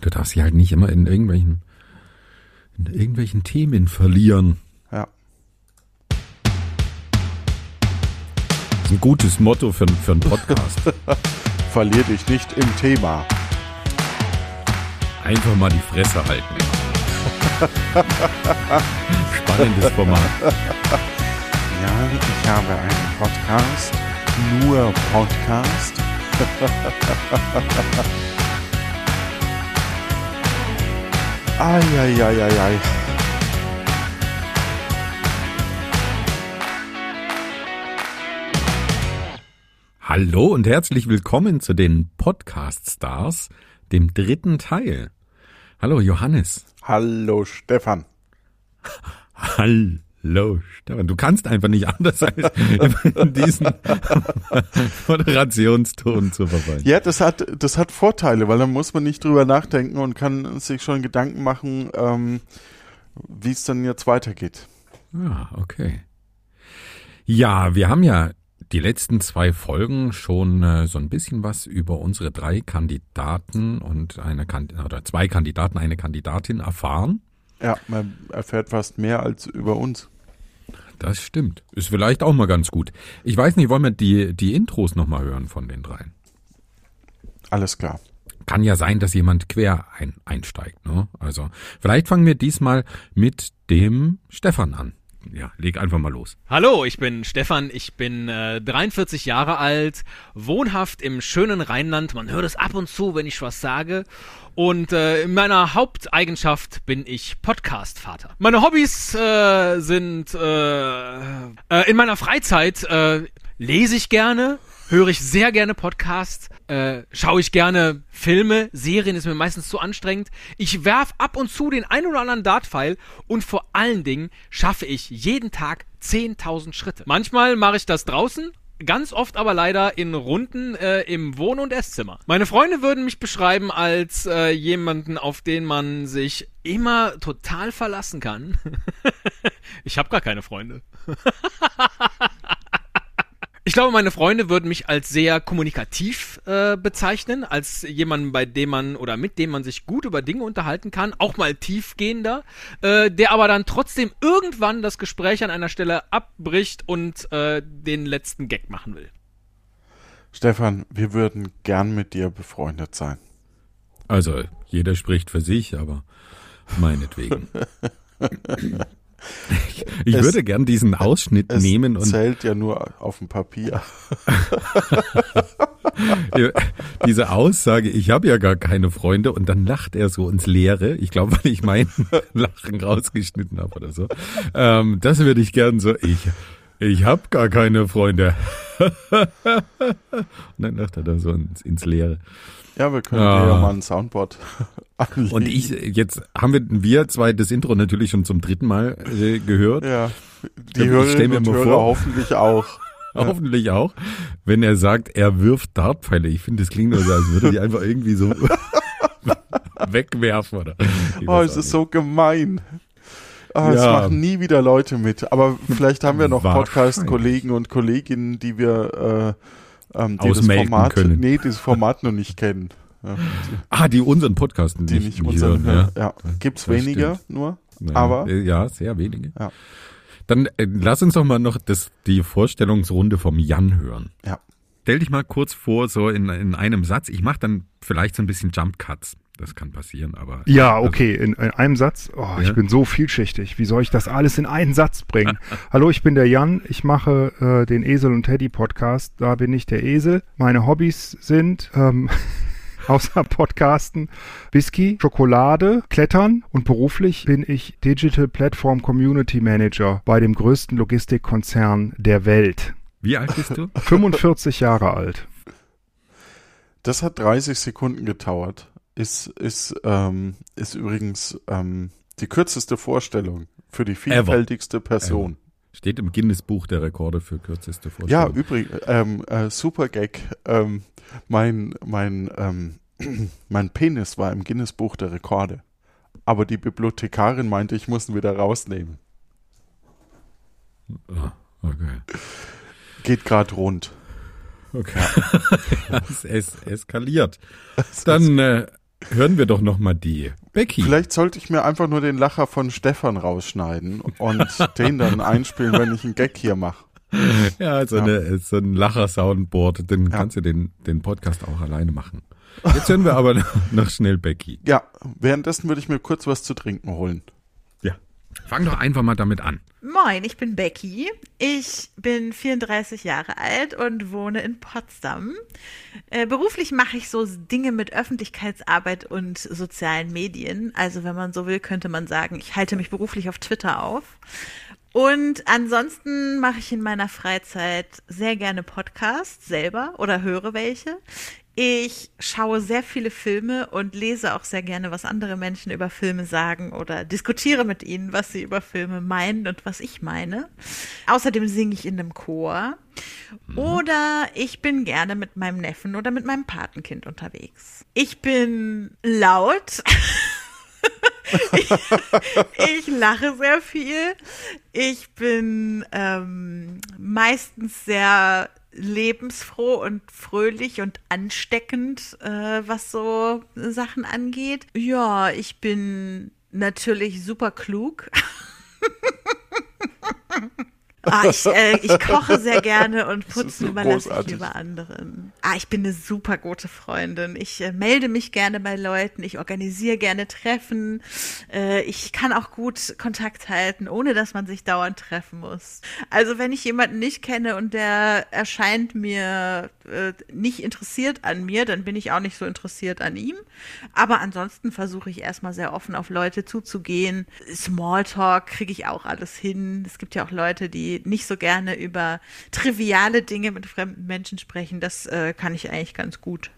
Du darfst sie halt nicht immer in irgendwelchen, in irgendwelchen Themen verlieren. Ja. Das ist ein gutes Motto für, für einen Podcast. Verlier dich nicht im Thema. Einfach mal die Fresse halten. Spannendes Format. Ja, ich habe einen Podcast. Nur Podcast. Eieieiei. Hallo und herzlich willkommen zu den Podcast Stars, dem dritten Teil. Hallo Johannes. Hallo Stefan. Hallo Stefan. Du kannst einfach nicht anders als in diesen Moderationston zu verfallen. Ja, das hat, das hat Vorteile, weil dann muss man nicht drüber nachdenken und kann sich schon Gedanken machen, ähm, wie es dann jetzt weitergeht. Ah, okay. Ja, wir haben ja die letzten zwei Folgen schon äh, so ein bisschen was über unsere drei Kandidaten und eine Kand oder zwei Kandidaten, eine Kandidatin erfahren. Ja, man erfährt fast mehr als über uns. Das stimmt. Ist vielleicht auch mal ganz gut. Ich weiß nicht, wollen wir die, die Intros nochmal hören von den dreien? Alles klar. Kann ja sein, dass jemand quer ein, einsteigt. Ne? Also vielleicht fangen wir diesmal mit dem Stefan an. Ja, leg einfach mal los. Hallo, ich bin Stefan, ich bin äh, 43 Jahre alt, wohnhaft im schönen Rheinland. Man hört es ab und zu, wenn ich was sage. Und äh, in meiner Haupteigenschaft bin ich Podcast-Vater. Meine Hobbys äh, sind äh, äh, in meiner Freizeit äh, lese ich gerne, höre ich sehr gerne Podcasts, äh, schaue ich gerne Filme, Serien ist mir meistens zu anstrengend. Ich werf ab und zu den ein oder anderen Dart-File und vor allen Dingen schaffe ich jeden Tag 10.000 Schritte. Manchmal mache ich das draußen. Ganz oft aber leider in Runden äh, im Wohn- und Esszimmer. Meine Freunde würden mich beschreiben als äh, jemanden, auf den man sich immer total verlassen kann. ich habe gar keine Freunde. Ich glaube, meine Freunde würden mich als sehr kommunikativ äh, bezeichnen, als jemanden, bei dem man oder mit dem man sich gut über Dinge unterhalten kann, auch mal tiefgehender, äh, der aber dann trotzdem irgendwann das Gespräch an einer Stelle abbricht und äh, den letzten Gag machen will. Stefan, wir würden gern mit dir befreundet sein. Also, jeder spricht für sich, aber meinetwegen. Ich, Es- würde gern diesen Ausschnitt Es nehmen und zählt ja nur auf dem Papier. diese Aussage, ich habe ja gar keine Freunde und dann lacht er so ins Leere. Ich glaube, weil ich mein Lachen rausgeschnitten habe oder so. Ähm, das würde ich gern so, ich, ich habe gar keine Freunde. und dann lacht er da so ins, ins Leere. Ja, wir können Ah. ja mal ein Soundboard anlegen. Und ich, jetzt haben wir, wir zwei das Intro natürlich schon zum dritten Mal äh, gehört. Ja, die Ich Hörerinnen mir und Hörer vor. hoffentlich auch. Hoffentlich auch, wenn er sagt, er wirft Dartpfeile. Ich finde, das klingt nur so, als würde die einfach irgendwie so wegwerfen oder. Oh, es ist so gemein. Oh, Es Ja. machen nie wieder Leute mit. Aber vielleicht haben wir noch. Podcast-Kollegen und Kolleginnen, die wir äh, ähm, die das Format, können. nee, dieses Format noch nicht kennen. Ja, nicht. Ah, die unseren Podcast die nicht unseren, hören. ja. Gibt's Das weniger stimmt. nur, Ja. aber Äh, Ja, sehr wenige. Ja. Dann äh, lass uns doch mal noch das, die Vorstellungsrunde vom Jan hören. ja. Stell dich mal kurz vor, so in, in einem Satz. Ich mache dann vielleicht so ein bisschen Jump Cuts. Das kann passieren, aber. Ja, okay, in, in einem Satz. Oh, Ja. ich bin so vielschichtig. Wie soll ich das alles in einen Satz bringen? Hallo, ich bin der Jan. Ich mache äh, den Esel und Teddy Podcast. Da bin ich der Esel. Meine Hobbys sind ähm, außer Podcasten Whisky, Schokolade, Klettern und beruflich bin ich Digital Platform Community Manager bei dem größten Logistikkonzern der Welt. Wie alt bist du? 45 Jahre alt. Das hat 30 Sekunden gedauert. Ist, ist, ähm, ist übrigens ähm, die kürzeste Vorstellung für die vielfältigste Person. Steht im Guinness-Buch der Rekorde für kürzeste Ja, Vorstellung. übrigens, ähm, äh, super Gag. Ähm, mein, mein, ähm, mein Penis war im Guinness-Buch der Rekorde. Aber die Bibliothekarin meinte, ich muss ihn wieder rausnehmen. Ah, okay. Geht gerade rund. Okay. es, es eskaliert. Dann äh, hören wir doch noch mal die Becky. Vielleicht sollte ich mir einfach nur den Lacher von Stefan rausschneiden und den dann einspielen, wenn ich einen Gag hier mache. Ja, so, Eine, so ein Lacher-Soundboard, dann Ja. kannst du den, den Podcast auch alleine machen. Jetzt hören wir aber noch, noch schnell Becky. Ja, währenddessen würde ich mir kurz was zu trinken holen. Ja. Fang doch einfach mal damit an. Moin, ich bin Becky. Ich bin 34 Jahre alt und wohne in Potsdam. Äh, beruflich mache ich so Dinge mit Öffentlichkeitsarbeit und sozialen Medien. Also wenn man so will, könnte man sagen, ich halte mich beruflich auf Twitter auf. Und ansonsten mache ich in meiner Freizeit sehr gerne Podcasts selber oder höre welche. Ich schaue sehr viele Filme und lese auch sehr gerne, was andere Menschen über Filme sagen oder diskutiere mit ihnen, was sie über Filme meinen und was ich meine. Außerdem singe ich in einem Chor. Oder ich bin gerne mit meinem Neffen oder mit meinem Patenkind unterwegs. Ich bin laut. ich, lache sehr viel. Ich bin ähm, meistens sehr lebensfroh und fröhlich und ansteckend, äh, was so Sachen angeht. Ja, ich bin natürlich super klug. Ah, ich, äh, ich koche sehr gerne und putzen überlasse ich großartig. lieber anderen. Ah, ich bin eine super gute Freundin. Ich äh, melde mich gerne bei Leuten. Ich organisiere gerne Treffen. Äh, ich kann auch gut Kontakt halten, ohne dass man sich dauernd treffen muss. Also wenn ich jemanden nicht kenne und der erscheint mir äh, nicht interessiert an mir, dann bin ich auch nicht so interessiert an ihm. Aber ansonsten versuche ich erstmal sehr offen auf Leute zuzugehen. Smalltalk kriege ich auch alles hin. Es gibt ja auch Leute, die nicht so gerne über triviale Dinge mit fremden Menschen sprechen. Das äh, kann ich eigentlich ganz gut.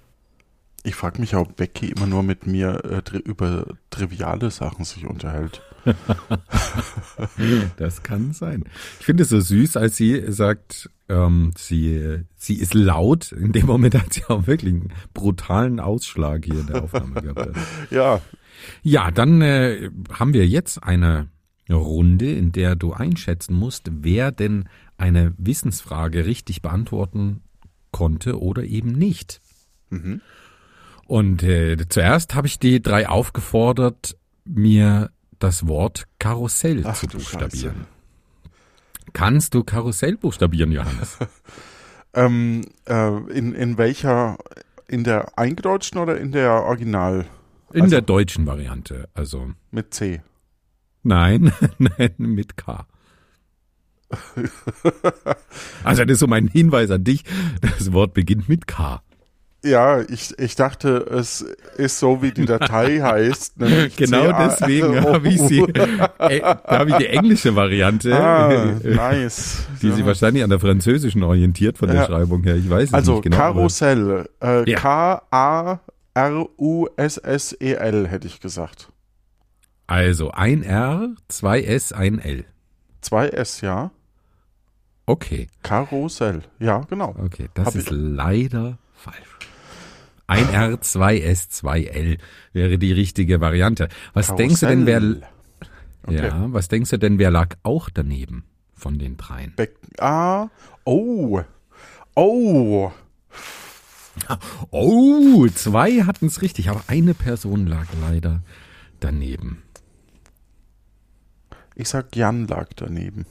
Ich frage mich, ob Becky immer nur mit mir äh, tri über triviale Sachen sich unterhält. Das kann sein. Ich finde es so süß, als sie sagt, ähm, sie, sie ist laut. In dem Moment hat sie auch wirklich einen brutalen Ausschlag hier in der Aufnahme gehabt. Ja, Ja, dann äh, haben wir jetzt eine Runde, in der du einschätzen musst, wer denn eine Wissensfrage richtig beantworten konnte oder eben nicht. Mhm. Und äh, zuerst habe ich die drei aufgefordert, mir das Wort Karussell Ach zu buchstabieren. Kannst du Karussell buchstabieren, Johannes? ähm, äh, in, in welcher, in der eingedeutschten oder in der Original In Also- der deutschen Variante. Also mit C? Nein, nein, mit K. Also das ist so mein Hinweis an dich. Das Wort beginnt mit K. Ja, ich, ich dachte, es ist so, wie die Datei heißt. Genau deswegen habe ich sie. Äh, da habe ich die englische Variante, Ah, nice. die sie wahrscheinlich an der französischen orientiert von der Ja. Schreibung her. Ich weiß es Also nicht genau. aber- Karussell. Äh, Ja. K-A-R-U-S-S-E-L hätte ich gesagt. Also ein R, zwei S, ein L. Zwei S, ja. Okay, Karussell. Ja, genau. okay, das Hab ist ich- leider falsch. Ein R, zwei S, zwei L wäre die richtige Variante. Was denkst du denn, wer, Karussell. Okay. ja, was denkst du denn, wer lag auch daneben von den dreien? Beck ah, oh. Oh. Oh, zwei hatten es richtig, aber eine Person lag leider daneben. Ich sag, Jan lag daneben.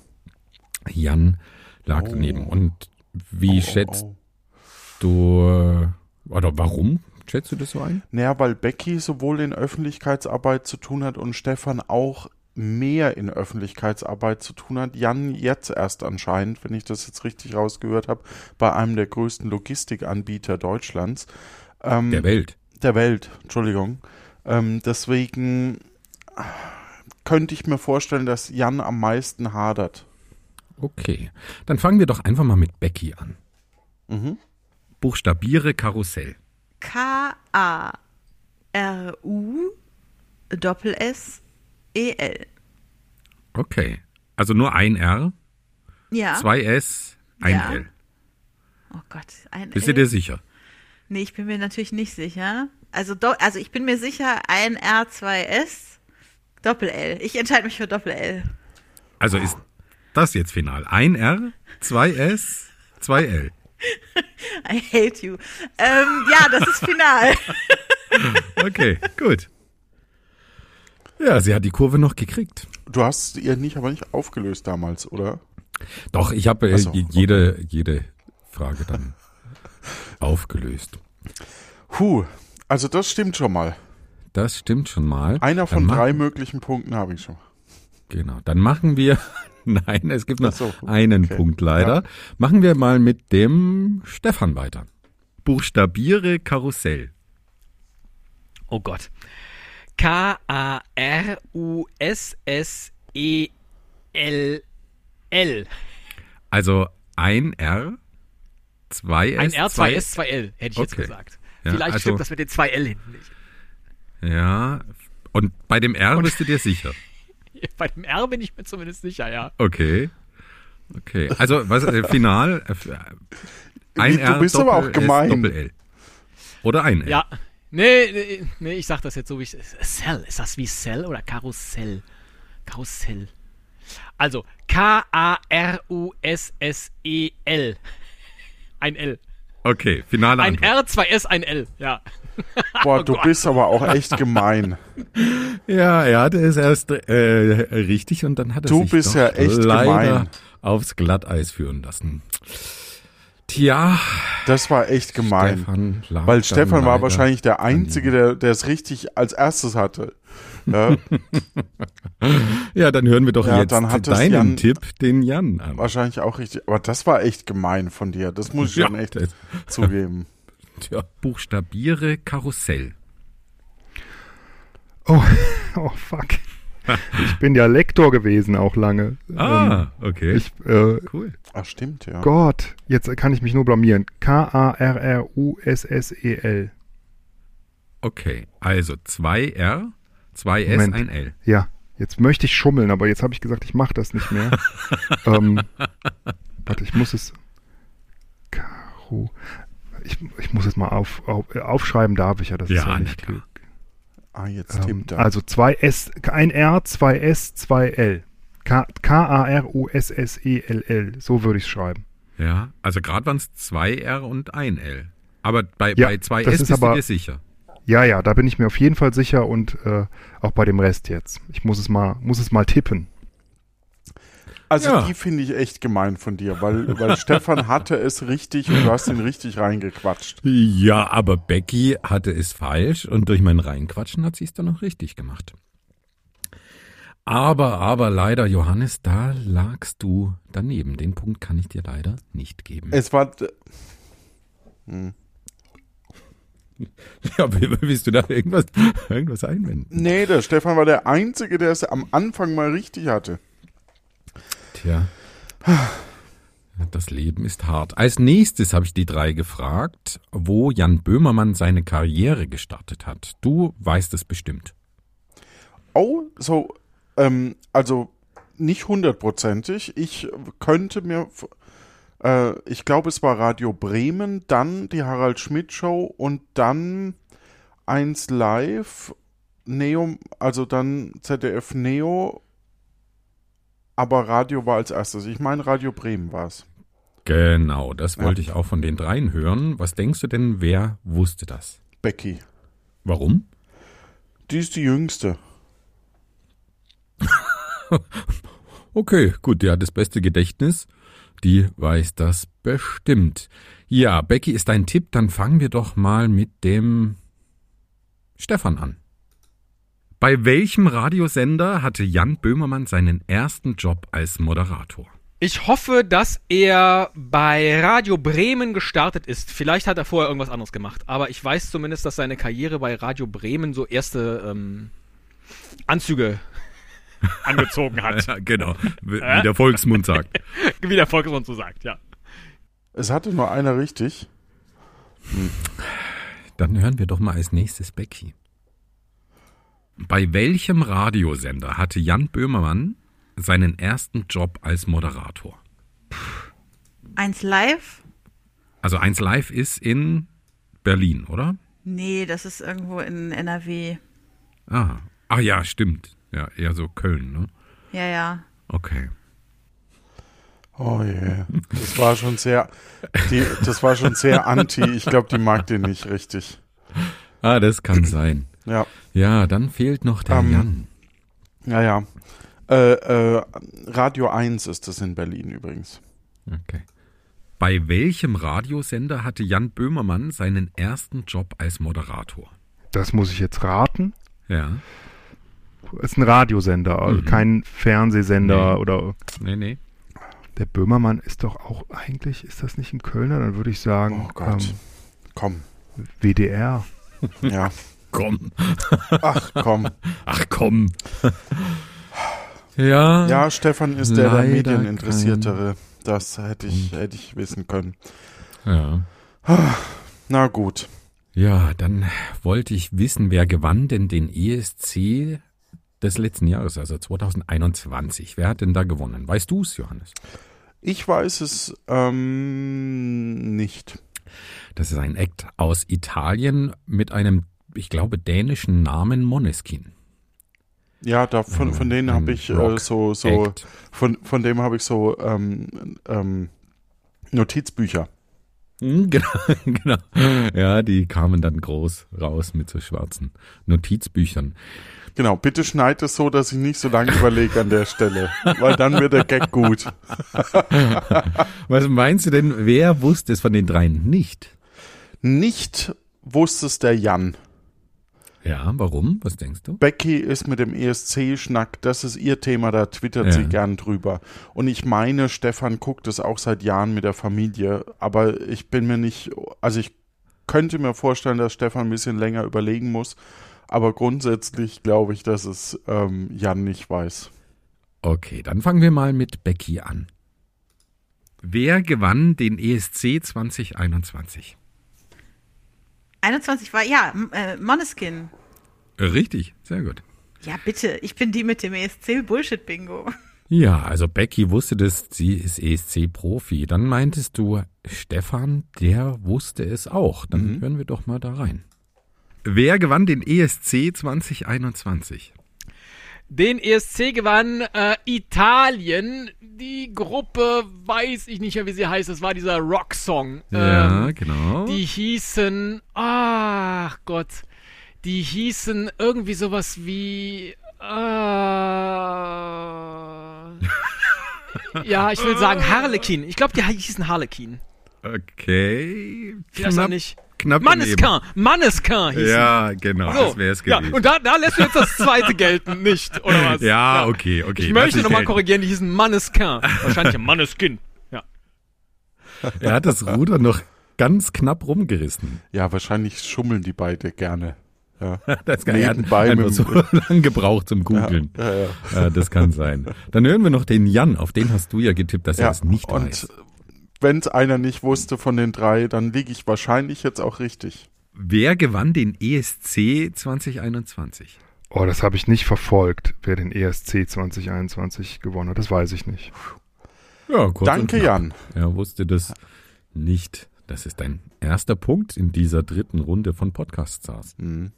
Jan lag Oh. daneben. Und wie Oh, schätzt oh, du, oder warum schätzt du das so ein? Naja, weil Becky sowohl in Öffentlichkeitsarbeit zu tun hat und Stefan auch mehr in Öffentlichkeitsarbeit zu tun hat. Jan jetzt erst anscheinend, wenn ich das jetzt richtig rausgehört habe, bei einem der größten Logistikanbieter Deutschlands. Ähm, Der Welt. der Welt, Entschuldigung. Ähm, deswegen könnte ich mir vorstellen, dass Jan am meisten hadert. Okay. Dann fangen wir doch einfach mal mit Becky an. Mhm. Buchstabiere Karussell. K-A-R-U Doppel-S E-L. Okay. Also nur ein R, Ja. zwei S, ein Ja. L. Oh Gott, ein Bist du L. dir sicher? Nee, ich bin mir natürlich nicht sicher. Also, do, also ich bin mir sicher, ein R, zwei S, Doppel-L. Ich entscheide mich für Doppel-L. Also ist das jetzt final? Ein R, zwei S, zwei L. I hate you. Ähm, ja, das ist final. Okay, gut. Ja, sie hat die Kurve noch gekriegt. Du hast ihr nicht, aber nicht aufgelöst damals, oder? Doch, ich habe äh, so, je- jede, jede Frage dann aufgelöst. Puh, also das stimmt schon mal. Das stimmt schon mal. Einer von drei möglichen Punkten habe ich schon. Genau. Dann machen wir, nein, es gibt noch Ach so, einen okay. Punkt leider. Machen wir mal mit dem Stefan weiter. Buchstabiere Karussell. Oh Gott. K-A-R-U-S-S-E-L-L. Also ein R, zwei S. Ein R, zwei S, zwei L, hätte ich jetzt Okay. gesagt. Ja, Vielleicht also- stimmt das mit den zwei L hinten nicht. Ja. Und bei dem R bist du dir sicher. Bei dem R bin ich mir zumindest sicher, ja. Okay. Okay. Also, was, äh, final, äh, äh, ein Du R, bist Doppel aber auch S, gemein. Doppel L. Oder ein L. Ja. Nee, nee, nee, ich sag das jetzt so wie ich. Cell. Ist das wie Cell oder Karussell? Karussell. Also K-A-R-U-S-S-E-L. Ein L. Okay, finale Ein Antwort. R, zwei S, ein L. Ja. Boah, du bist aber auch echt gemein. Ja, er hatte es erst äh, richtig und dann hat er Du sich bist doch ja echt leider gemein. aufs Glatteis führen lassen. Tja, Das war echt gemein. Stefan Weil Stefan war wahrscheinlich der Einzige, der der es richtig als erstes hatte. Ja, Ja, dann hören wir doch Ja, jetzt dann hat deinen Jan- Tipp, den Jan an. wahrscheinlich auch richtig. Aber das war echt gemein von dir. Das muss ich Ja, schon echt zugeben. Tja, buchstabiere Karussell. Oh, oh fuck. Ich bin ja Lektor gewesen auch lange. Ah, okay. Ähm, ich, äh, cool. Ach, stimmt, ja. Gott, jetzt kann ich mich nur blamieren. K-A-R-R-U-S-S-E-L. Okay, also zwei R, zwei S, Moment. ein L. Ja, jetzt möchte ich schummeln, aber jetzt habe ich gesagt, ich mache das nicht mehr. ähm, warte, ich muss es. Karo. Ich, ich muss es mal auf, auf, aufschreiben, darf ich ja. Das Ja, ist ja nicht klar. Ah, jetzt Ähm, tippt er. also zwei S, ein R, zwei S, zwei L. K- K-A-R-U-S-S-E-L-L. So würde ich es schreiben. Ja, also gerade waren es zwei R und ein L. Aber bei, Ja, bei zwei das S ist bist du aber- dir sicher. Ja, ja, da bin ich mir auf jeden Fall sicher und äh, auch bei dem Rest jetzt. Ich muss es mal, muss es mal tippen. Also ja. die finde ich echt gemein von dir, weil, weil Stefan hatte es richtig und du hast ihn richtig reingequatscht. Ja, aber Becky hatte es falsch und durch mein Reinquatschen hat sie es dann noch richtig gemacht. Aber, aber leider, Johannes, da lagst du daneben. Den Punkt kann ich dir leider nicht geben. Es war, Ja, willst du da irgendwas, irgendwas einwenden? nee, der Stefan war der Einzige, der es am Anfang mal richtig hatte. Tja. Das Leben ist hart. Als nächstes habe ich die drei gefragt, wo Jan Böhmermann seine Karriere gestartet hat. Du weißt es bestimmt. Oh, so, ähm, also nicht hundertprozentig. Ich könnte mir, äh, ich glaube, es war Radio Bremen, dann die Harald Schmidt Show und dann eins live, Neo, also dann ZDF Neo, aber Radio war als erstes. Ich meine, Radio Bremen war es. Genau, das Ja. wollte ich auch von den dreien hören. Was denkst du denn, wer wusste das? Becky. Warum? Die ist die Jüngste. Okay, gut, die hat das beste Gedächtnis. Die weiß das bestimmt. Ja, Becky ist dein Tipp, dann fangen wir doch mal mit dem Stefan an. Bei welchem Radiosender hatte Jan Böhmermann seinen ersten Job als Moderator? Ich hoffe, dass er bei Radio Bremen gestartet ist. Vielleicht hat er vorher irgendwas anderes gemacht, aber ich weiß zumindest, dass seine Karriere bei Radio Bremen so erste ähm, Anzüge angezogen hat. Ja, genau, wie der Volksmund sagt. Wie der Volksmund so sagt, ja. Es hatte nur einer richtig. Dann hören wir doch mal als nächstes Becky. Bei welchem Radiosender hatte Jan Böhmermann seinen ersten Job als Moderator? Eins live? Also 1 Live ist in Berlin, oder? Nee, das ist irgendwo in NRW. Ah, ah ja, stimmt. Ja, eher so Köln, ne? Ja, ja. Okay. Oh je. Das war schon sehr, die, das war schon sehr anti. Ich glaube, die mag den nicht richtig. Ah, das kann sein. Ja, Ja, dann fehlt noch der Ähm, Jan. ja, ja. Äh, äh, Radio 1 ist das in Berlin übrigens. Okay. Bei welchem Radiosender hatte Jan Böhmermann seinen ersten Job als Moderator? Das muss ich jetzt raten. Ja. Ist ein Radiosender, also Mhm. kein Fernsehsender Nee. oder Nee, nee. der Böhmermann ist doch auch eigentlich, ist das nicht ein Kölner? Dann würde ich sagen Oh Gott. ähm, Komm. WDR. Ja. Komm. Ach, komm. Ach komm. ja. Ja, Stefan ist der, Medieninteressiertere. Das hätte ich, hätte ich wissen können. Ja. Na gut. Ja, dann wollte ich wissen, wer gewann denn den ESC des letzten Jahres, also 2021. Wer hat denn da gewonnen? Weißt du es, Johannes? Ich weiß es ähm, nicht. Das ist ein Act aus Italien mit einem, ich glaube, dänischen Namen Moneskin. Ja, da, von, von denen habe ich äh, so, so Act. von, von dem habe ich so ähm, ähm, Notizbücher. Hm, Genau, genau. Ja, die kamen dann groß raus mit so schwarzen Notizbüchern. Genau, bitte schneid es so, dass ich nicht so lange überlege an der Stelle, weil dann wird der Gag gut. Was meinst du denn, wer wusste es von den dreien nicht? Nicht wusste es der Jan. Ja, warum? Was denkst du? Becky ist mit dem ESC-Schnack, das ist ihr Thema, da twittert sie Ja. gern drüber. Und ich meine, Stefan guckt es auch seit Jahren mit der Familie, aber ich bin mir nicht, also ich könnte mir vorstellen, dass Stefan ein bisschen länger überlegen muss, aber grundsätzlich glaube ich, dass es ähm, Jan nicht weiß. Okay, dann fangen wir mal mit Becky an. Wer gewann den ESC 2021? 21 war, ja, äh, Moneskin. Richtig, sehr gut. Ja, bitte, ich bin die mit dem ESC Bullshit-Bingo. Ja, also Becky wusste das, sie ist ESC-Profi. Dann meintest du, Stefan, der wusste es auch. Dann hören wir doch mal da rein. Wer gewann den ESC 2021? Den ESC gewann äh, Italien. Die Gruppe, weiß ich nicht mehr, wie sie heißt. Das war dieser Rocksong. Ja, Ähm, genau. Die hießen, ach Gott, die hießen irgendwie sowas wie, äh, ja, ich will sagen Harlequin. Ich glaube, die hießen Harlequin. Okay. Vielleicht auch nicht. knapp Manneskin, Manneskin hießen. Ja, genau, So, das wäre es ja, gewesen. und da, da lässt du jetzt das zweite gelten, nicht, oder was? Ja, okay, okay. Ich möchte ich nochmal korrigieren, die hießen Manneskin. Wahrscheinlich Manneskin. Ja. Er hat das Ruder noch ganz knapp rumgerissen. Ja, wahrscheinlich schummeln die beide gerne. Ja, Das kann er hat Nebenbei einfach mit so lange gebraucht zum Googeln. ja, ja. Ja, das kann sein. Dann hören wir noch den Jan. Auf den hast du ja getippt, dass er ja. es nicht und weiß. Wenn es einer nicht wusste von den drei, dann liege ich wahrscheinlich jetzt auch richtig. Wer gewann den ESC 2021? Oh, das habe ich nicht verfolgt, wer den ESC 2021 gewonnen hat. Das weiß ich nicht. Ja, kurz Danke. Jan. Er wusste das nicht. Das ist dein erster Punkt in dieser dritten Runde von Podcast Stars. Mhm.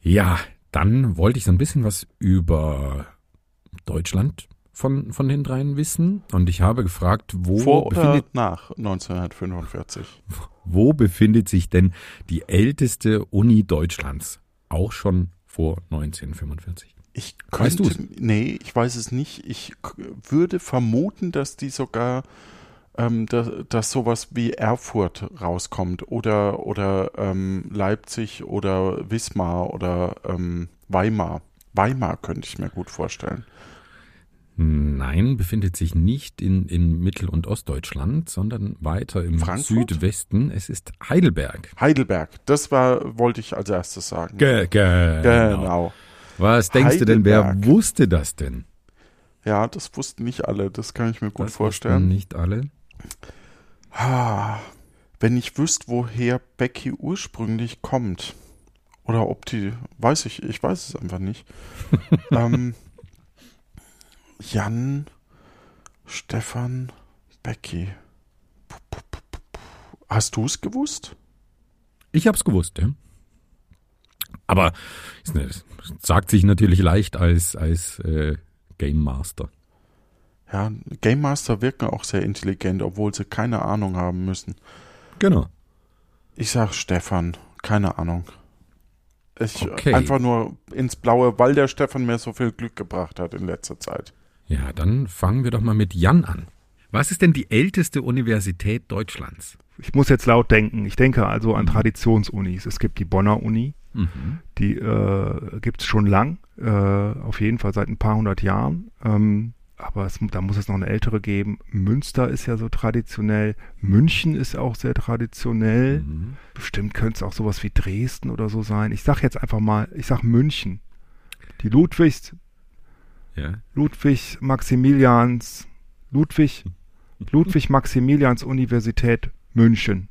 Ja, dann wollte ich so ein bisschen was über Deutschland von, von den dreien wissen. Und ich habe gefragt, wo, Vor oder befindet, nach 1945? wo befindet sich denn die älteste Uni Deutschlands? Auch schon vor 1945. Ich Weißt könnte, du's? nee, ich weiß es nicht. Ich würde vermuten, dass die sogar, ähm, dass, dass sowas wie Erfurt rauskommt oder, oder ähm, Leipzig oder Wismar oder ähm, Weimar. Weimar könnte ich mir gut vorstellen. Nein, befindet sich nicht in, in Mittel- und Ostdeutschland, sondern weiter im Frankfurt? Südwesten. Es ist Heidelberg. Heidelberg, das war, wollte ich als erstes sagen. Ge genau. Genau. Was denkst du denn, wer Heidelberg. wusste das denn? Ja, das wussten nicht alle, das kann ich mir gut Das vorstellen. Nicht alle. Wenn ich wüsste, woher Becky ursprünglich kommt. Oder ob die, weiß ich, ich weiß es einfach nicht. ähm, Jan, Stefan, Becky. Hast du es gewusst? Ich hab's gewusst, ja. Aber ne, sagt sich natürlich leicht als, als äh, Game Master. Ja, Game Master wirken auch sehr intelligent, obwohl sie keine Ahnung haben müssen. Genau. Ich sag Stefan, keine Ahnung. Ich Okay. einfach nur ins Blaue, weil der Stefan mir so viel Glück gebracht hat in letzter Zeit. Ja, dann fangen wir doch mal mit Jan an. Was ist denn die älteste Universität Deutschlands? Ich muss jetzt laut denken. Ich denke also an Traditionsunis. Es gibt die Bonner Uni, Mhm. die äh, gibt es schon lang, äh, auf jeden Fall seit ein paar hundert Jahren. Ähm, aber es, da muss es noch eine ältere geben. Münster ist ja so traditionell. München ist auch sehr traditionell. Mhm. Bestimmt könnte es auch sowas wie Dresden oder so sein. Ich sag jetzt einfach mal, ich sag München. Die Ludwigs, Ja. Ludwig Maximilians, Ludwig, Ludwig Maximilians Universität München.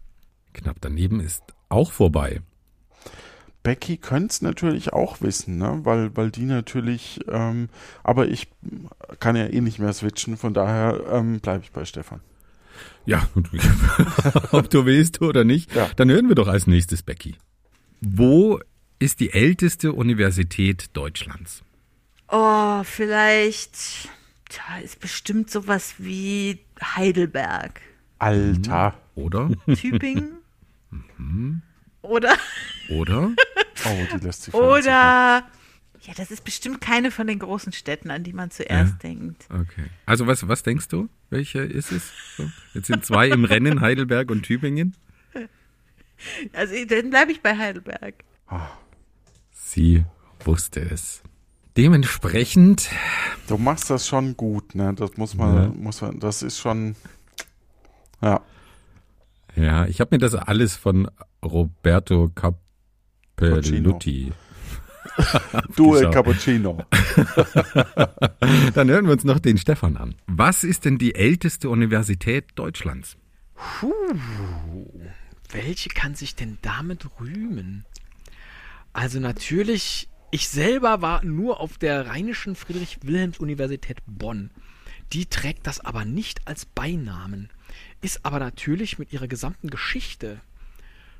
Knapp daneben ist auch vorbei. Becky könnte es natürlich auch wissen, ne? weil, weil die natürlich, ähm, aber ich kann ja eh nicht mehr switchen, von daher ähm, bleibe ich bei Stefan. Ja, ob du willst oder nicht, Ja. dann hören wir doch als nächstes Becky. Wo ist die älteste Universität Deutschlands? Oh, vielleicht. Tja, ist bestimmt sowas wie Heidelberg. Alter. Oder? Tübingen? Oder, Oder? Oh, die lässt sich oder. Ja, das ist bestimmt keine von den großen Städten, an die man zuerst Ja. denkt. Okay. Also was, was denkst du? Welche ist es? So, Jetzt sind zwei im Rennen, Heidelberg und Tübingen. Also, dann bleibe ich bei Heidelberg. Sie wusste es. Dementsprechend, Du machst das schon gut, ne? Das muss man, Ja. muss man, das ist schon, ja. ja, ich habe mir das alles von Roberto Capelluti. Du, Abgeschaut. Cappuccino. Dann hören wir uns noch den Stefan an. Was ist denn die älteste Universität Deutschlands? Puh, welche kann sich denn damit rühmen? Also natürlich, ich selber war nur auf der Rheinischen Friedrich-Wilhelms-Universität Bonn. Die trägt das aber nicht als Beinamen, ist aber natürlich mit ihrer gesamten Geschichte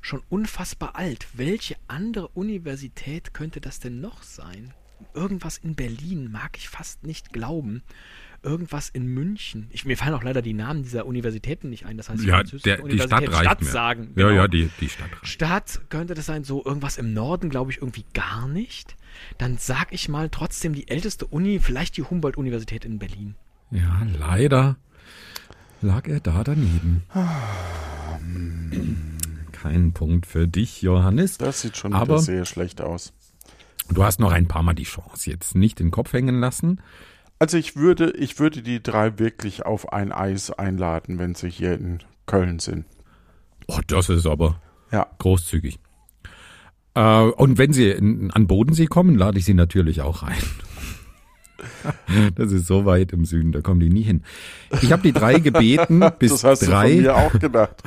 schon unfassbar alt. Welche andere Universität könnte das denn noch sein? Irgendwas in Berlin mag ich fast nicht glauben. Irgendwas in München. Ich, mir fallen auch leider die Namen dieser Universitäten nicht ein. Das heißt, Ja, der, die Stadt reicht Stadt mir. sagen. Ja, genau. ja, die, die Stadt reicht. Stadt könnte das sein, so irgendwas im Norden, glaube ich, irgendwie gar nicht. Dann sag ich mal trotzdem die älteste Uni, vielleicht die Humboldt-Universität in Berlin. Ja, leider lag er da daneben. Kein Punkt für dich, Johannes. Das sieht schon Aber- sehr schlecht aus. Du hast noch ein paar Mal die Chance. Jetzt nicht den Kopf hängen lassen. Also ich würde, ich würde die drei wirklich auf ein Eis einladen, wenn sie hier in Köln sind. Oh, das ist aber Ja. großzügig. Äh, und wenn sie in, an Bodensee kommen, lade ich sie natürlich auch rein. Das ist so weit im Süden, da kommen die nie hin. Ich habe die drei gebeten, bis das hast du von drei. mir auch gedacht,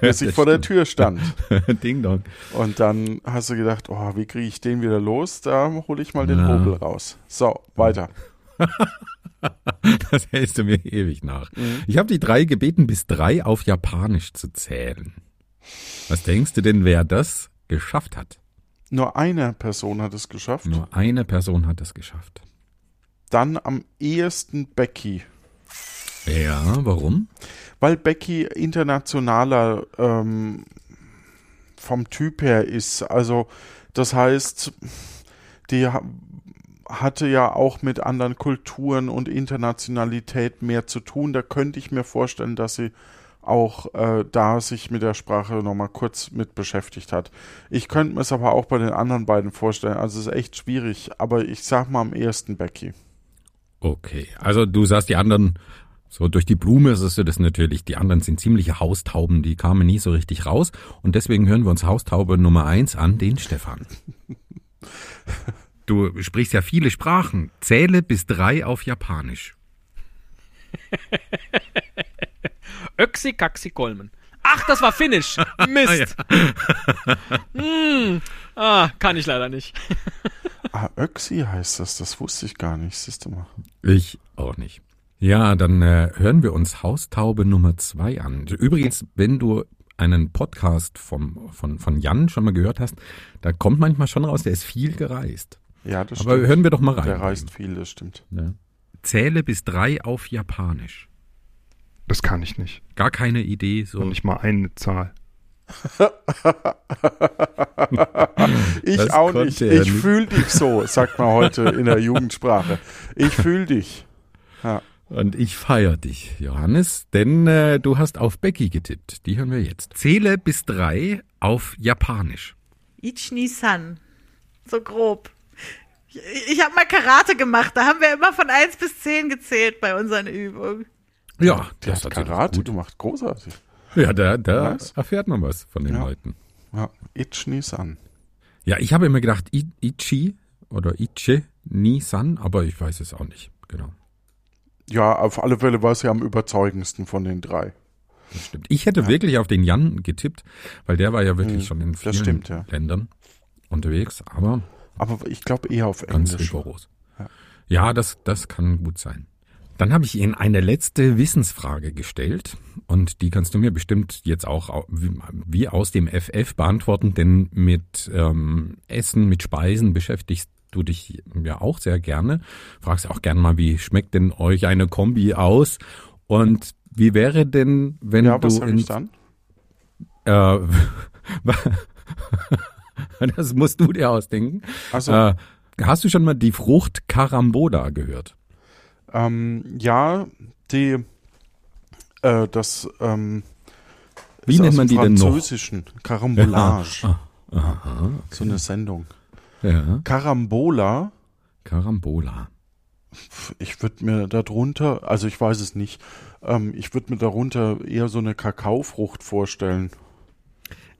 bis ich vor der Tür stand. Ding dong. Und dann hast du gedacht, oh, wie kriege ich den wieder los? Da hole ich mal den Ja. Hobel raus. So, weiter. Das hältst du mir ewig nach. Ich habe die drei gebeten, bis drei auf Japanisch zu zählen. Was denkst du denn, wer das geschafft hat? Nur eine Person hat es geschafft. Nur eine Person hat das geschafft. Dann am ehesten Becky. Ja, warum? Weil Becky internationaler ähm, vom Typ her ist. Also, das heißt, die ha hatte ja auch mit anderen Kulturen und Internationalität mehr zu tun. Da könnte ich mir vorstellen, dass sie auch äh, da sich mit der Sprache nochmal kurz mit beschäftigt hat. Ich könnte mir es aber auch bei den anderen beiden vorstellen. Also es ist echt schwierig, aber ich sag mal am ehesten Becky. Okay, also du sagst, die anderen, so durch die Blume sagst du das natürlich, die anderen sind ziemliche Haustauben, die kamen nie so richtig raus. Und deswegen hören wir uns Haustaube Nummer eins an, den Stefan. Du sprichst ja viele Sprachen. Zähle bis drei auf Japanisch. Öxi, Kaxi, Kolmen. Ach, das war Finnisch. Mist. Hm. Ah, kann ich leider nicht. Ah, Öxi heißt das, das wusste ich gar nicht, siehst du mal. Ich auch nicht. Ja, dann äh, hören wir uns Haustaube Nummer zwei an. Übrigens, wenn du einen Podcast vom, von, von Jan schon mal gehört hast, da kommt manchmal schon raus, der ist viel gereist. Ja, das Aber stimmt. hören wir doch mal rein. Der reist viel, das stimmt. Ja. Zähle bis drei auf Japanisch. Das kann ich nicht. Gar keine Idee, so. Und nicht mal eine Zahl. ich Das auch nicht. Ich nicht. fühl dich so, sagt man heute in der Jugendsprache. Ich fühl dich. Ja. Und ich feier dich, Johannes, denn äh, du hast auf Becky getippt. Die hören wir jetzt. Zähle bis drei auf Japanisch. Ichni-san. So grob. Ich, ich habe mal Karate gemacht, da haben wir immer von 1 bis 10 gezählt bei unseren Übungen. Ja, Der das hat Karate gut. gemacht, großartig. Ja, da, da Nice. erfährt man was von den Ja. Leuten. Ja, Ichni-san. Ja, ich habe immer gedacht I Ichi oder Ichi Ni-san, aber ich weiß es auch nicht. Genau, Ja, auf alle Fälle war es ja am überzeugendsten von den drei. das stimmt. Ich hätte wirklich auf den Jan getippt, weil der war ja wirklich Hm, schon in vielen stimmt, ja. Ländern unterwegs, aber Aber ich glaube eher auf ganz Englisch. rigoros. Ja. Ja, das, das kann gut sein. Dann habe ich Ihnen eine letzte Wissensfrage gestellt und die kannst du mir bestimmt jetzt auch au- wie, aus dem FF beantworten, denn mit ähm, Essen, mit Speisen beschäftigst du dich ja auch sehr gerne. Fragst auch gern mal, wie schmeckt denn euch eine Kombi aus? Und wie wäre denn, wenn Ja, was du sag ich ins, dann? äh, das musst du dir ausdenken. Also, Äh, hast du schon mal die Frucht Carambola gehört? Ähm, ja, die, äh, das, ähm, Wie ist nennt man die denn noch? Französischen. Carambolage. Aha, So eine Sendung. ja, Carambola, Carambola. pf, ich würde mir darunter, also ich weiß es nicht, ähm, ich würde mir darunter eher so eine Kakaofrucht vorstellen.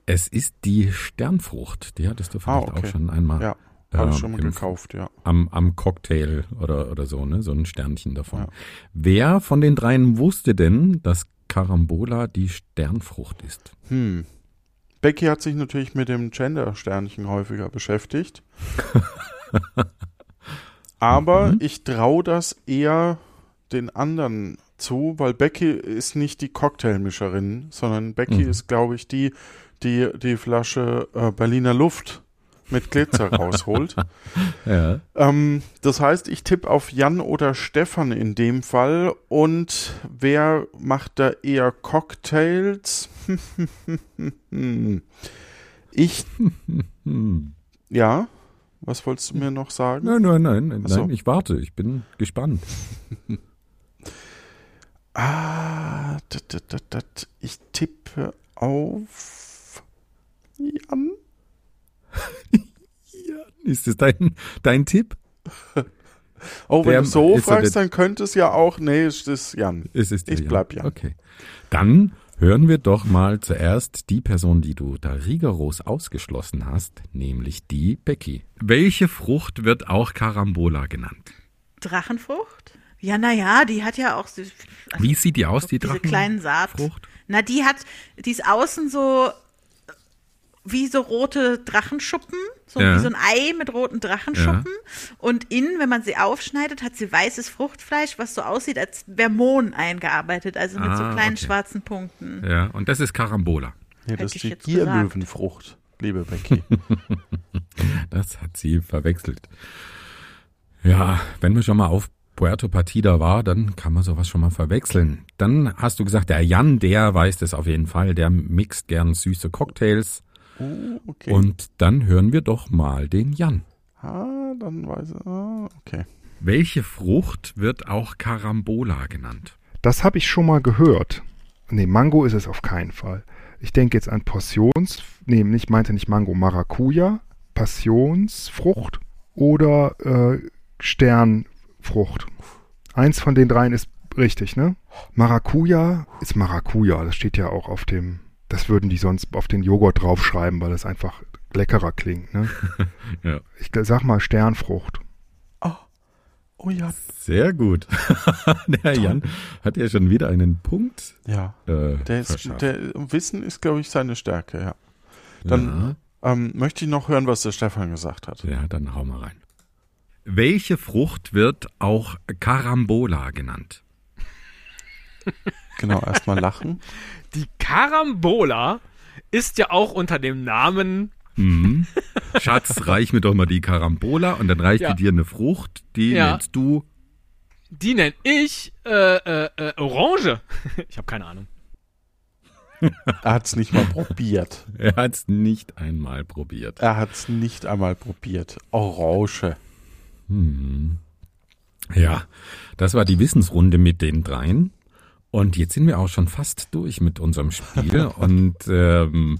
Es ist die Sternfrucht. Die hattest du vielleicht Ah, okay. auch schon einmal Ja, habe ich ähm, schon mal im- gekauft, ja. am, am Cocktail oder, oder so, ne? So ein Sternchen davon. Ja. Wer von den dreien wusste denn, dass Carambola die Sternfrucht ist? Hm. Becky hat sich natürlich mit dem Gender-Sternchen häufiger beschäftigt. Aber Mhm. ich traue das eher den anderen zu, weil Becky ist nicht die Cocktailmischerin, sondern Becky Mhm. ist, glaube ich, die, die die Flasche äh, Berliner Luft mit Glitzer rausholt. Ja. Ähm, das heißt, ich tippe auf Jan oder Stefan in dem Fall. Und wer macht da eher Cocktails? ich, ja. Was wolltest du mir noch sagen? Nein, nein, nein, nein, so. nein, ich warte, ich bin gespannt. Ah, dat, dat, dat. ich tippe auf Jan. Ist das dein, dein Tipp? Oh, wenn Der- du so fragst, der- dann könnte es ja auch. Nee, es ist Jan. Es ist Ich der bleib Jan. Okay. Dann hören wir doch mal zuerst die Person, die du da rigoros ausgeschlossen hast, nämlich die Becky. Welche Frucht wird auch Carambola genannt? Drachenfrucht? Ja, naja, die hat ja auch so, also Wie sieht die aus, die diese Drachen? kleinen Saat. Frucht? Na, die hat, die ist außen so wie so rote Drachenschuppen, so Ja. wie so ein Ei mit roten Drachenschuppen. Und innen, wenn man sie aufschneidet, hat sie weißes Fruchtfleisch, was so aussieht, als wäre Mohn eingearbeitet, also mit so Ah, kleinen okay. schwarzen Punkten. Ja, und das ist Carambola. Ja, Hätte das ist ich die jetzt gesagt. Gierlöwenfrucht, liebe Becky. Das hat sie verwechselt. Ja, wenn man schon mal auf Puerto Partida war, dann kann man sowas schon mal verwechseln. Dann hast du gesagt, der Jan, der weiß das auf jeden Fall, der mixt gern süße Cocktails. Oh, okay. Und dann hören wir doch mal den Jan. ah, dann weiß ich. Ah, okay. Welche Frucht wird auch Carambola genannt? Das habe ich schon mal gehört. Nee, Mango ist es auf keinen Fall. Ich denke jetzt an Passions, nee, ich meinte nicht Mango, Maracuja, Passionsfrucht oder äh, Sternfrucht. Eins von den dreien ist richtig, ne? Maracuja ist Maracuja, das steht ja auch auf dem, das würden die sonst auf den Joghurt draufschreiben, weil das einfach leckerer klingt, ne? Ja. Ich sag mal Sternfrucht. Oh ja. Sehr gut. der Jan hat ja schon wieder einen Punkt. Ja. Äh, Der, ist, der Wissen ist, glaube ich, seine Stärke, ja. Dann ähm, möchte ich noch hören, was der Stefan gesagt hat. ja, ja, dann hau mal rein. Welche Frucht wird auch Carambola genannt? Genau, erstmal lachen. Die Carambola ist ja auch unter dem Namen Mhm. Schatz, reich mir doch mal die Carambola und dann reicht Ja. die dir eine Frucht, die Ja. nennst du. Die nenne ich äh, äh, äh, Orange. Ich habe keine Ahnung. Er hat es nicht mal probiert. Er hat es nicht einmal probiert. Er hat es nicht einmal probiert. Orange. Ja, das war die Wissensrunde mit den dreien. Und jetzt sind wir auch schon fast durch mit unserem Spiel. Und ähm,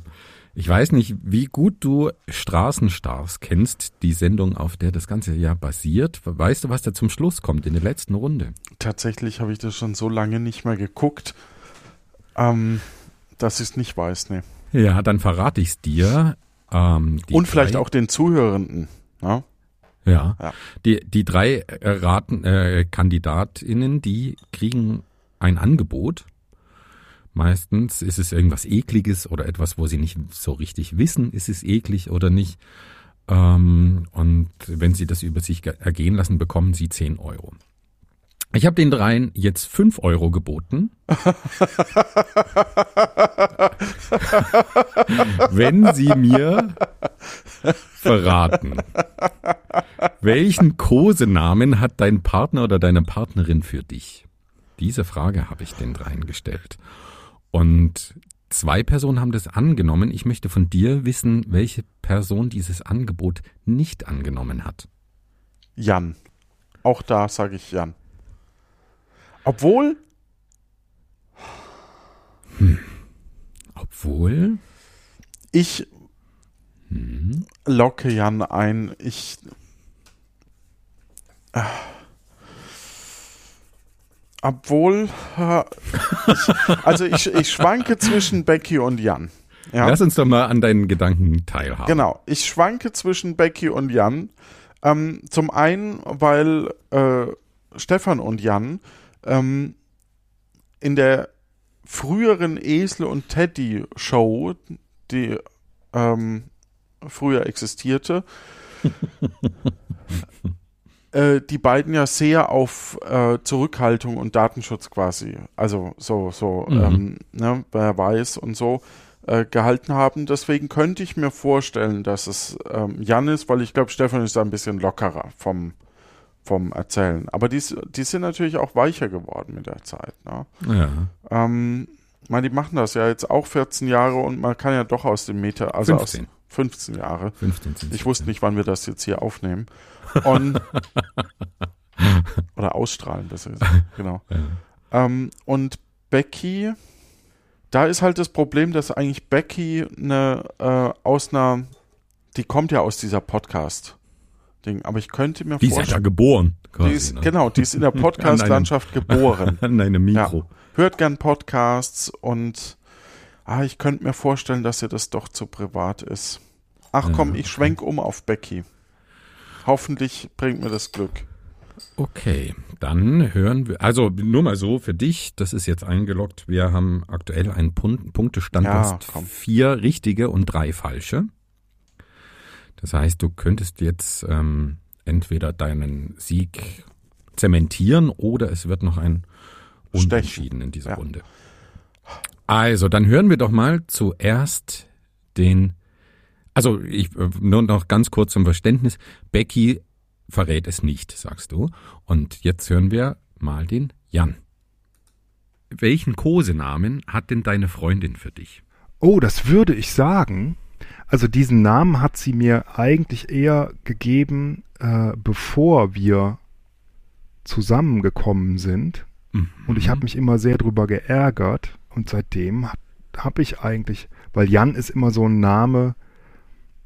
ich weiß nicht, wie gut du Straßenstars kennst, die Sendung, auf der das ganze Jahr basiert. Weißt du, was da zum Schluss kommt in der letzten Runde? Tatsächlich habe ich das schon so lange nicht mehr geguckt, ähm, dass ich es nicht weiß. Nee. Ja, dann verrate ich's dir. Ähm, Und vielleicht drei- auch den Zuhörenden. Ja? Ja. Ja. Die, die drei äh, Raten, äh, KandidatInnen, die kriegen ein Angebot. Meistens ist es irgendwas Ekliges oder etwas, wo sie nicht so richtig wissen, ist es eklig oder nicht. Ähm, und wenn sie das über sich ge- ergehen lassen, bekommen sie 10 Euro. Ich habe den dreien jetzt 5 Euro geboten. wenn sie mir verraten, welchen Kosenamen hat dein Partner oder deine Partnerin für dich? Diese Frage habe ich den dreien gestellt. Und zwei Personen haben das angenommen. Ich möchte von dir wissen, welche Person dieses Angebot nicht angenommen hat. Jan. Auch da sage ich Jan. Obwohl, Obwohl, ich hm, locke Jan ein. Ich. äh, Obwohl, äh, ich, also ich, ich schwanke zwischen Becky und Jan. Ja, lass uns doch mal an deinen Gedanken teilhaben. genau. Ich schwanke zwischen Becky und Jan. Ähm, zum einen, weil äh, Stefan und Jan ähm, in der früheren Esel und Teddy Show, die ähm, früher existierte, äh, die beiden ja sehr auf äh, Zurückhaltung und Datenschutz quasi, also so, so, Mhm. ähm, ne, wer weiß und so, äh, gehalten haben. Deswegen könnte ich mir vorstellen, dass es ähm, Jan ist, weil ich glaube, Stefan ist da ein bisschen lockerer vom, vom Erzählen. Aber die, die sind natürlich auch weicher geworden mit der Zeit. Ne? Ja. Ähm, ich meine, die machen das ja jetzt auch 14 Jahre und man kann ja doch aus dem Meter, also 15. aus 15 Jahre. 15 sind Ich wusste nicht, wann wir das jetzt hier aufnehmen. Und oder ausstrahlen, besser gesagt. Genau. Ähm, und Becky, da ist halt das Problem, dass eigentlich Becky eine äh, aus einer, die kommt ja aus dieser Podcast-Ding, aber ich könnte mir Die ist ja da vorstellen, geboren. die Quasi, ist, ne? genau, die ist in der Podcast-Landschaft geboren. An deinem Mikro. Hört gern Podcasts und ah, ich könnte mir vorstellen, dass ihr das doch zu privat ist. Ach komm, Ja, ich schwenk um auf Becky. Hoffentlich bringt mir das Glück. Okay, dann hören wir, also nur mal so für dich, das ist jetzt eingeloggt, wir haben aktuell einen Pun- Punktestand, Ja, vier richtige und drei falsche. Das heißt, du könntest jetzt ähm, entweder deinen Sieg zementieren oder es wird noch ein. Unentschieden in dieser Ja. Runde. Also, dann hören wir doch mal zuerst den, also ich, äh, nur noch ganz kurz zum Verständnis, Becky verrät es nicht, sagst du. Und jetzt hören wir mal den Jan. Welchen Kosenamen hat denn deine Freundin für dich? Oh, das würde ich sagen. Also diesen Namen hat sie mir eigentlich eher gegeben, äh, bevor wir zusammengekommen sind. Mhm. Und ich habe mich immer sehr drüber geärgert. Und seitdem habe hab ich eigentlich, weil Jan ist immer so ein Name,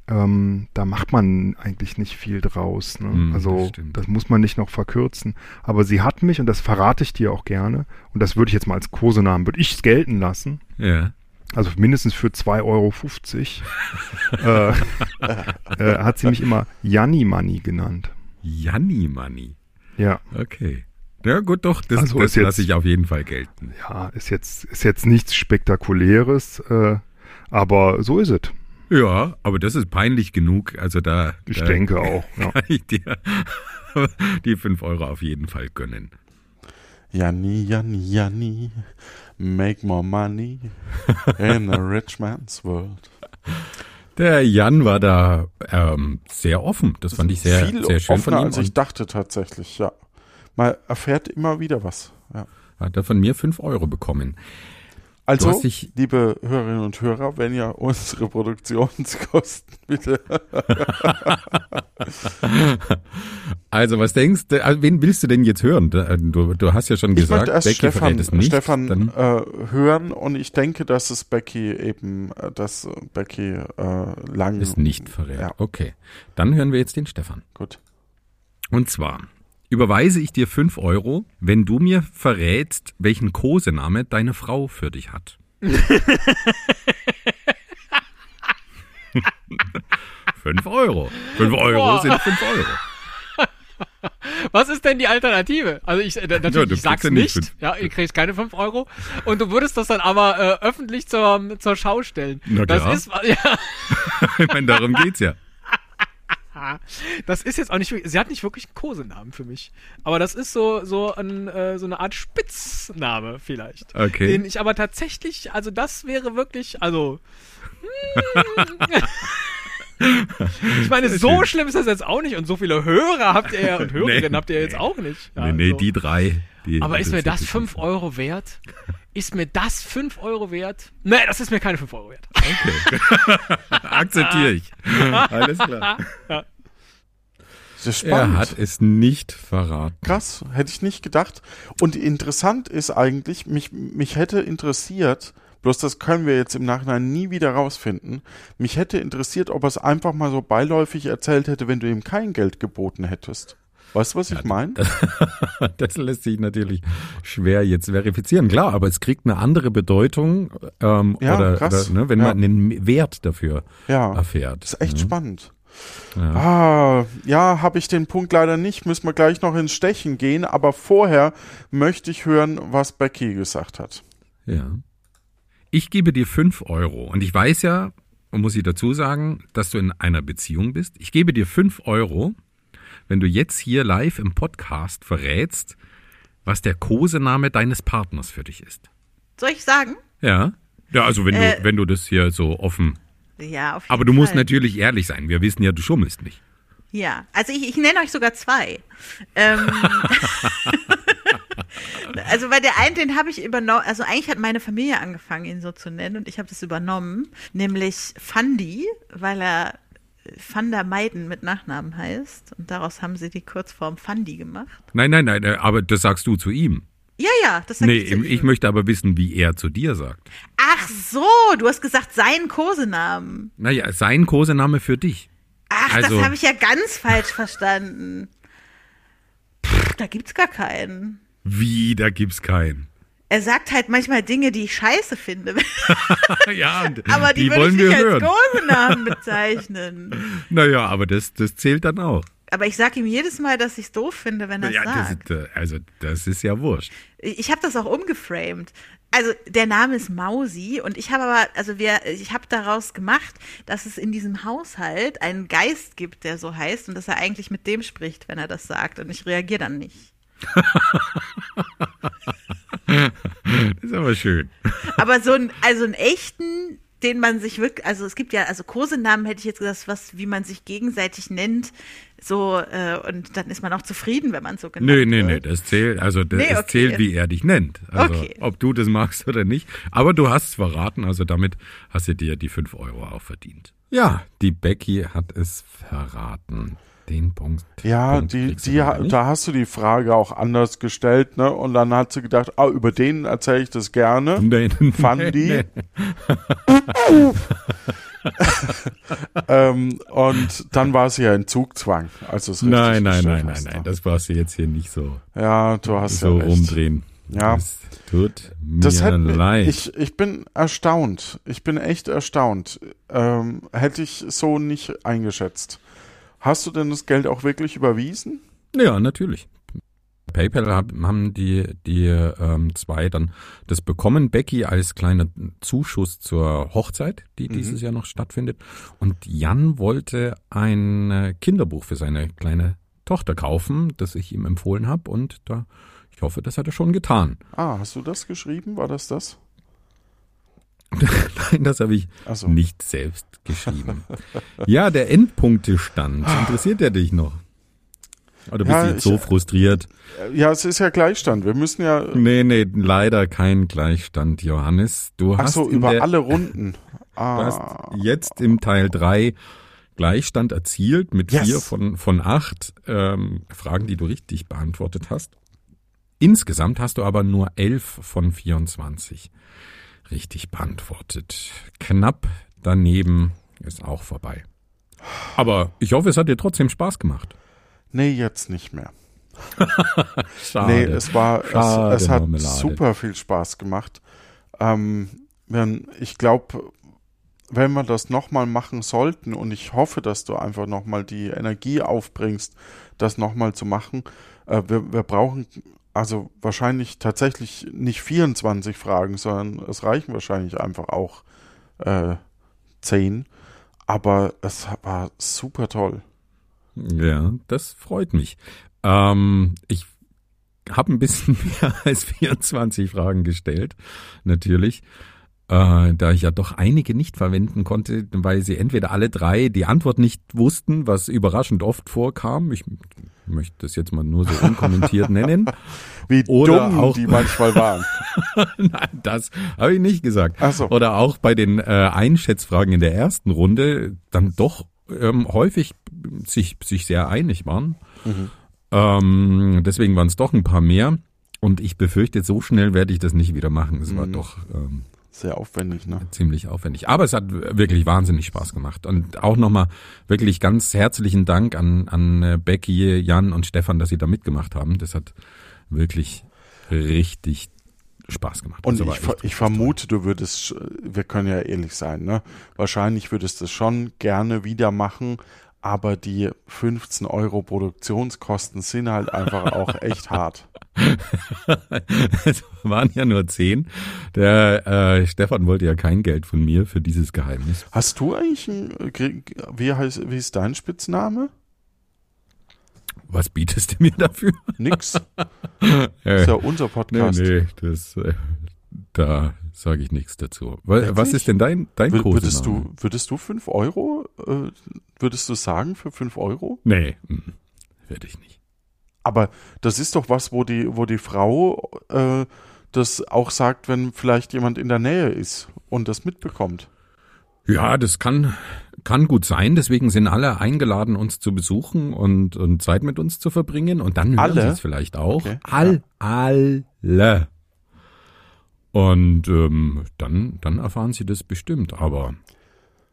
ähm, da macht man eigentlich nicht viel draus. Ne? Mm, das also stimmt. das muss man nicht noch verkürzen. Aber sie hat mich, und das verrate ich dir auch gerne, und das würde ich jetzt mal als Kosenamen, würde ich es gelten lassen. Ja. Also mindestens für 2,50 Euro äh, äh, hat sie mich immer Janni Money genannt. Janni Money. Ja, Okay. Ja, gut, doch, das, Also das lasse ich auf jeden Fall gelten. ja, ist jetzt, ist jetzt nichts Spektakuläres, äh, aber so ist es. Ja, aber das ist peinlich genug. Also da. Ich da denke auch. Ja. Kann ich dir die 5 Euro auf jeden Fall gönnen. Janni, Janni, Janni, make more money in a rich man's world. Der Jan war da ähm, sehr offen. Das fand ich sehr, Viel sehr schön von offener, ihm. als ich dachte tatsächlich, ja. Man erfährt immer wieder was. Ja. hat er von mir 5 Euro bekommen. Also, liebe Hörerinnen und Hörer, wenn ihr unsere Produktionskosten bitte. Also, was denkst du, also, wen willst du denn jetzt hören? Du, du hast ja schon Ich gesagt, Becky Stefan, es nicht. Stefan äh, hören und ich denke, dass es Becky eben, äh, dass äh, Becky äh, lang es nicht verrät. Ja, Okay, dann hören wir jetzt den Stefan. gut. Und zwar überweise ich dir fünf Euro, wenn du mir verrätst, welchen Kosename deine Frau für dich hat. fünf Euro. Fünf Euro Boah. sind fünf Euro. Was ist denn die Alternative? Also ich, äh, natürlich, Ja, ich sag's nicht nicht. Ja, ihr kriegt keine 5 Euro. Und du würdest das dann aber äh, öffentlich zur, zur Schau stellen. Na das klar. ist ja, Ich meine, darum geht's ja. das ist jetzt auch nicht wirklich, sie hat nicht wirklich einen Kosenamen für mich. Aber das ist so, so, ein, äh, so eine Art Spitzname vielleicht. Okay. Den ich aber tatsächlich, also das wäre wirklich, also. hm. ich meine, so schön. schlimm ist das jetzt auch nicht. Und so viele Hörer habt ihr ja und Hörerinnen Nee, habt ihr jetzt nee. auch nicht. Ja, nee, nee, so. die drei. Die, Aber ist mir das wirklich 5 Euro wert? Ist mir das 5 Euro wert? Nee, das ist mir keine 5 Euro wert. Akzeptiere ich. Alles klar. Das ist Er spannend. hat es nicht verraten. Krass, hätte ich nicht gedacht. Und interessant ist eigentlich, mich, mich hätte interessiert, bloß das können wir jetzt im Nachhinein nie wieder rausfinden, mich hätte interessiert, ob er es einfach mal so beiläufig erzählt hätte, wenn du ihm kein Geld geboten hättest. Weißt du, was ich meine? Das lässt sich natürlich schwer jetzt verifizieren. Klar, aber es kriegt eine andere Bedeutung ähm, Ja, oder, krass. oder ne, wenn Ja. man einen Wert dafür Ja, erfährt. das ist echt ne? spannend. Ah, ja, habe ich den Punkt leider nicht. Müssen wir gleich noch ins Stechen gehen. Aber vorher möchte ich hören, was Becky gesagt hat. Ja. Ich gebe dir fünf Euro und ich weiß ja, muss ich dazu sagen, dass du in einer Beziehung bist. Ich gebe dir fünf Euro, wenn du jetzt hier live im Podcast verrätst, was der Kosename deines Partners für dich ist. Soll ich sagen? Ja. Ja, also wenn Äh, du, wenn du das hier so offen. Ja, auf jeden Aber du musst Fall. natürlich ehrlich sein. Wir wissen ja, du schummelst nicht. Ja, also ich, ich nenne euch sogar zwei. Ähm, also bei der einen, den habe ich übernommen, also eigentlich hat meine Familie angefangen, ihn so zu nennen und ich habe das übernommen, nämlich Fandi, weil er Van der Meiden mit Nachnamen heißt und daraus haben sie die Kurzform Fandi gemacht. Nein, nein, nein, äh, aber das sagst du zu ihm. Ja, ja, das sag Nee, ich zu ich möchte aber wissen, wie er zu dir sagt. Ach so, du hast gesagt seinen Kosenamen. Naja, sein Kosename für dich. Ach, Also- das habe ich ja ganz falsch verstanden. Pff, da gibt's gar keinen. Wie, da gibt's keinen. Er sagt halt manchmal Dinge, die ich scheiße finde. ja, Aber die, die würde wollen ich wir nicht als hören. Kosenamen bezeichnen. Naja, aber das, das zählt dann auch. Aber ich sage ihm jedes Mal, dass ich es doof finde, wenn er Ja, das sagt. ist, äh, also das ist ja wurscht. Ich habe das auch umgeframed. Also der Name ist Mausi und ich habe aber, also wir, ich habe daraus gemacht, dass es in diesem Haushalt einen Geist gibt, der so heißt und dass er eigentlich mit dem spricht, wenn er das sagt und ich reagiere dann nicht. Das ist aber schön. Aber so ein, also einen echten, den man sich wirklich, also es gibt ja, also Kosenamen hätte ich jetzt gesagt, was, wie man sich gegenseitig nennt, so, äh, und dann ist man auch zufrieden, wenn man so genannt Nee, nee, nee, wird. das zählt, also das, Nee, es okay. zählt, wie er dich nennt. Also Okay. ob du das magst oder nicht. Aber du hast es verraten, also damit hast du dir die fünf Euro auch verdient. Ja, die Becky hat es verraten. Den Punkt. Ja, Punkt die, die, da hast du die Frage auch anders gestellt, ne? Und dann hat sie gedacht, ah, über den erzähle ich das gerne. Nee, Fandi. nee. ähm, und dann war sie ja in Zugzwang. Also Nein, nein, nein, nein, nein. ne? Das brauchst du jetzt hier nicht so, Ja, du hast so ja recht. rumdrehen. Ja. Das tut mir Das mir- leid. ich, ich bin erstaunt. Ich bin echt erstaunt. Ähm, hätte ich so nicht eingeschätzt. Hast du denn das Geld auch wirklich überwiesen? Ja, natürlich. PayPal hab, haben die, die ähm, zwei dann das bekommen. Becky als kleiner Zuschuss zur Hochzeit, die Mhm. dieses Jahr noch stattfindet. Und Jan wollte ein äh, Kinderbuch für seine kleine Tochter kaufen, das ich ihm empfohlen habe. Und da, ich hoffe, das hat er schon getan. Ah, hast du das geschrieben? War das das? Nein, das habe ich Also nicht selbst geschrieben. ja, der Endpunktestand. Interessiert er dich noch? Oder bist Ja, du jetzt so ich- frustriert? Ja, es ist ja Gleichstand. Wir müssen ja. Nee, nee, leider kein Gleichstand, Johannes. Du Ach hast so, über der, alle Runden. Du hast Ah, jetzt im Teil drei Gleichstand erzielt mit Yes. vier von, von acht ähm, Fragen, die du richtig beantwortet hast. Insgesamt hast du aber nur elf von 24 richtig beantwortet. Knapp daneben ist auch vorbei. Aber ich hoffe, es hat dir trotzdem Spaß gemacht. nee, jetzt nicht mehr. Schade. Nee, es war, Schade, es, es hat Marmelade. super viel Spaß gemacht. Ähm, wenn, ich glaube, wenn wir das nochmal machen sollten und ich hoffe, dass du einfach nochmal die Energie aufbringst, das nochmal zu machen, äh, wir, wir brauchen also wahrscheinlich tatsächlich nicht 24 Fragen, sondern es reichen wahrscheinlich einfach auch äh, 10. Aber es war super toll. Ja, das freut mich. Ähm, ich habe ein bisschen mehr als 24 Fragen gestellt, natürlich, äh, da ich ja doch einige nicht verwenden konnte, weil sie entweder alle drei die Antwort nicht wussten, was überraschend oft vorkam. Ich möchte das jetzt mal nur so unkommentiert nennen. Wie Oder dumm auch- die manchmal waren. Nein, das habe ich nicht gesagt. Ach so. Oder auch bei den äh, Einschätzfragen in der ersten Runde dann doch ähm, häufig sich, sich sehr einig waren. Mhm. Ähm, deswegen waren es doch ein paar mehr. Und ich befürchte, so schnell werde ich das nicht wieder machen. Es war Mhm. doch ähm, Sehr aufwendig, ne? ziemlich aufwendig. Aber es hat wirklich wahnsinnig Spaß gemacht. Und auch nochmal wirklich ganz herzlichen Dank an, an äh, Becky, Jan und Stefan, dass sie da mitgemacht haben. Das hat wirklich richtig Spaß gemacht. Und ich, ver- ich vermute, du würdest, wir können ja ehrlich sein, ne? Wahrscheinlich würdest du es schon gerne wieder machen, aber die 15 Euro Produktionskosten sind halt einfach auch echt hart. Es waren ja nur zehn. Der äh, Stefan wollte ja kein Geld von mir für dieses Geheimnis. Hast du eigentlich ein, krieg- wie heißt, wie ist dein Spitzname? Was bietest du mir dafür? Nix. Äh, Ist ja unser nee, Podcast. nee, das, äh, da sage ich nichts dazu. Wa- Was ist denn dein, dein Wür- Kosename? Würdest du, würdest du 5 Euro, äh, würdest du sagen für 5 Euro? Nee, mm, würde ich nicht. Aber das ist doch was, wo die, wo die Frau äh, das auch sagt, wenn vielleicht jemand in der Nähe ist und das mitbekommt. Ja, das kann, kann gut sein. Deswegen sind alle eingeladen, uns zu besuchen und, und Zeit mit uns zu verbringen. Und dann hören Alle? sie es vielleicht auch. Okay. All, alle. Und ähm, dann, dann erfahren sie das bestimmt. Aber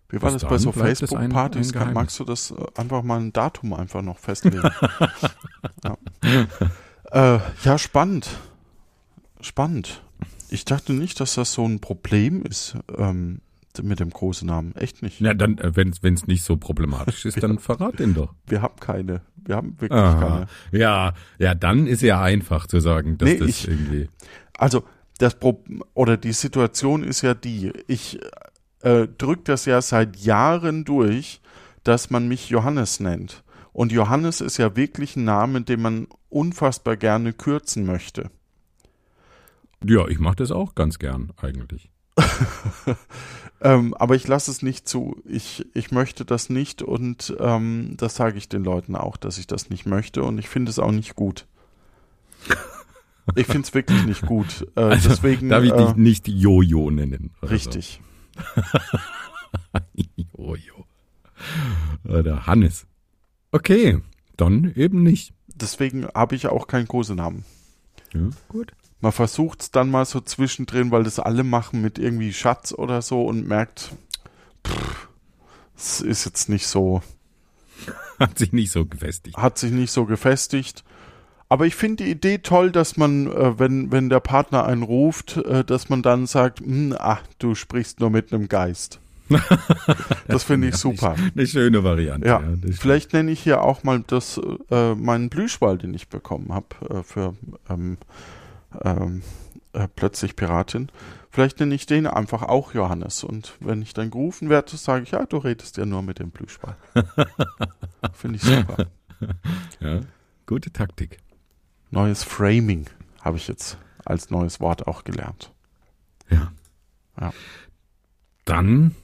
Wie war das bei so Facebook-Partys? Magst du das äh, einfach mal ein Datum einfach noch festlegen? ja. Äh, ja, spannend. Spannend. Ich dachte nicht, dass das so ein Problem ist ähm, mit dem Kosenamen. Echt nicht. ja, dann, äh, wenn es nicht so problematisch ist, dann verrat den doch. Wir haben keine. Wir haben wirklich Aha. keine. Ja, ja, dann ist ja einfach zu sagen, dass Nee, das ich- irgendwie. Also das Pro oder die Situation ist ja die, ich äh, drücke das ja seit Jahren durch, dass man mich Johannes nennt. Und Johannes ist ja wirklich ein Name, den man unfassbar gerne kürzen möchte. Ja, ich mache das auch ganz gern eigentlich. Ähm, aber ich lasse es nicht zu. Ich, ich möchte das nicht und ähm, das sage ich den Leuten auch, dass ich das nicht möchte und ich finde es auch nicht gut. Ich finde es wirklich nicht gut. Äh, Also, deswegen Darf ich äh, dich nicht Jojo nennen? richtig. Jojo. Oder Hannes. Okay, dann eben nicht. Deswegen habe ich auch keinen Kosenamen. Ja, gut. Man versucht es dann mal so zwischendrin, weil das alle machen mit irgendwie Schatz oder so und merkt, es ist jetzt nicht so, Hat sich nicht so gefestigt. hat sich nicht so gefestigt. Aber ich finde die Idee toll, dass man, äh, wenn, wenn der Partner einen ruft, äh, dass man dann sagt, hm, ach, du sprichst nur mit einem Geist. das finde ich Ja, super. Eine schöne Variante. Ja, stimmt. vielleicht nenne ich hier auch mal das, äh, meinen Blüschwall, den ich bekommen habe äh, für ähm, ähm, äh, plötzlich Piratin. Vielleicht nenne ich den einfach auch Johannes. Und wenn ich dann gerufen werde, sage ich, ja, du redest ja nur mit dem Blüschwall. Finde ich super. ja, gute Taktik. Neues Framing habe ich jetzt als neues Wort auch gelernt. Ja. Ja. Dann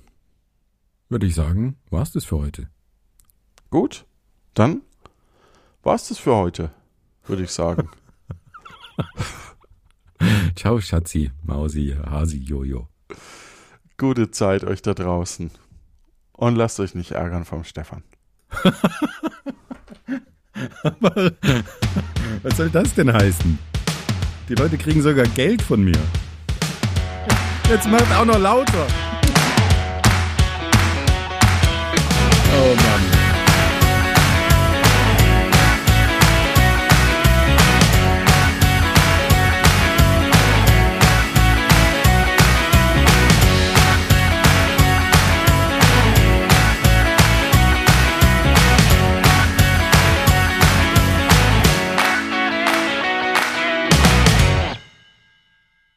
würde ich sagen, war's das für heute. Gut, dann war's das für heute, würde ich sagen. Ciao, Schatzi, Mausi, Hasi, Jojo. Gute Zeit euch da draußen. Und lasst euch nicht ärgern vom Stefan. Was soll das denn heißen? Die Leute kriegen sogar Geld von mir. Jetzt macht auch noch lauter. Oh Mann.